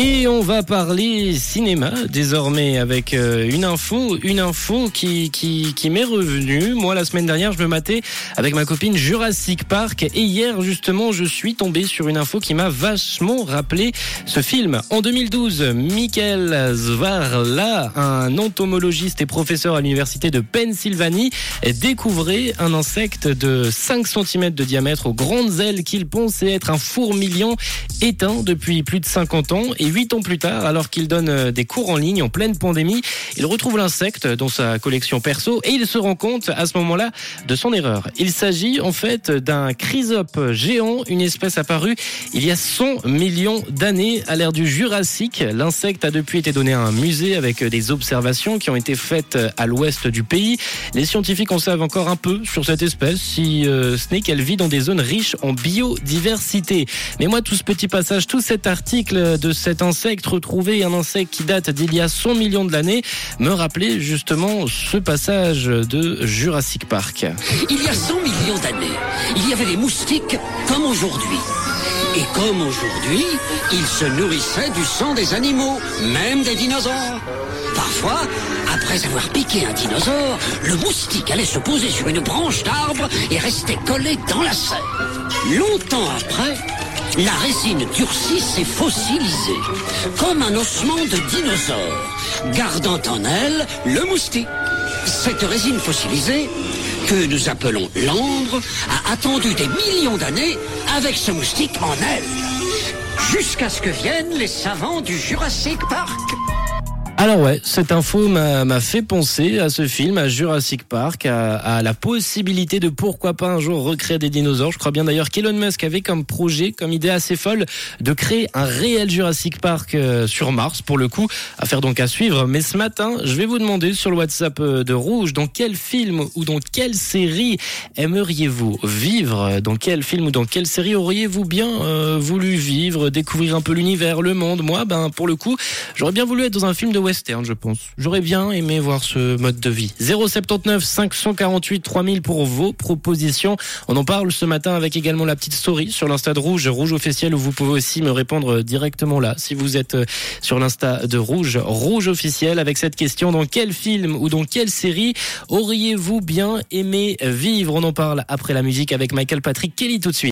Et on va parler cinéma désormais avec euh, une info, une info qui qui, qui m'est revenue. Moi la semaine dernière, je me matais avec ma copine Jurassic Park et hier justement, je suis tombé sur une info qui m'a vachement rappelé ce film. En 2012, Michael Zvarla, un entomologiste et professeur à l'université de Pennsylvanie, découvrait un insecte de 5 cm de diamètre aux grandes ailes qu'il pensait être un fourmilion éteint depuis plus de 50 ans huit ans plus tard, alors qu'il donne euh, des cours en ligne en pleine pandémie, il retrouve l'insecte dans sa collection perso et il se rend compte à ce moment-là de son erreur. Il s'agit en fait d'un chrysope géant, une espèce apparue il y a 100 millions d'années à l'ère du Jurassique. L'insecte a depuis été donné à un musée avec des observations qui ont été faites à l'ouest du pays. Les scientifiques en savent encore un peu sur cette espèce, si euh, ce n'est qu'elle vit dans des zones riches en biodiversité. Mais moi, tout ce petit passage, tout cet article de cet insecte retrouvé, un insecte qui date d'il y a 100 millions d'années, me rappelait justement ce passage de Jurassic Park. Il y a 100 millions d'années, il y avait les moustiques comme aujourd'hui. Et comme aujourd'hui, ils se nourrissaient du sang des animaux, même des dinosaures. Parfois, après avoir piqué un dinosaure, le moustique allait se poser sur une branche d'arbre et restait collé dans la serre. Longtemps après, la résine durcisse et fossilisée, comme un ossement de dinosaure, gardant en elle le moustique. Cette résine fossilisée, que nous appelons l'ambre, a attendu des millions d'années avec ce moustique en elle. Jusqu'à ce que viennent les savants du Jurassic Park. Alors ouais, cette info m'a fait penser à ce film, à Jurassic Park, à, à, la possibilité de pourquoi pas un jour recréer des dinosaures. Je crois bien d'ailleurs qu'Elon Musk avait comme projet, comme idée assez folle, de créer un réel Jurassic Park euh, sur Mars, pour le coup, à faire donc à suivre. Mais ce matin, je vais vous demander sur le WhatsApp euh, de Rouge, dans quel film ou dans quelle série aimeriez-vous vivre? Dans quel film ou dans quelle série auriez-vous bien euh, voulu vivre, découvrir un peu l'univers, le monde? Moi, ben pour le coup, j'aurais bien voulu être dans un film de je pense. J'aurais bien aimé voir ce mode de vie. 079 548 3000 pour vos propositions. On en parle ce matin avec également la petite story sur l'Insta de Rouge, Rouge officiel, où vous pouvez aussi me répondre directement là. Si vous êtes sur l'Insta de Rouge, Rouge officiel, avec cette question, dans quel film ou dans quelle série auriez-vous bien aimé vivre? On en parle après la musique avec Michael Patrick Kelly tout de suite.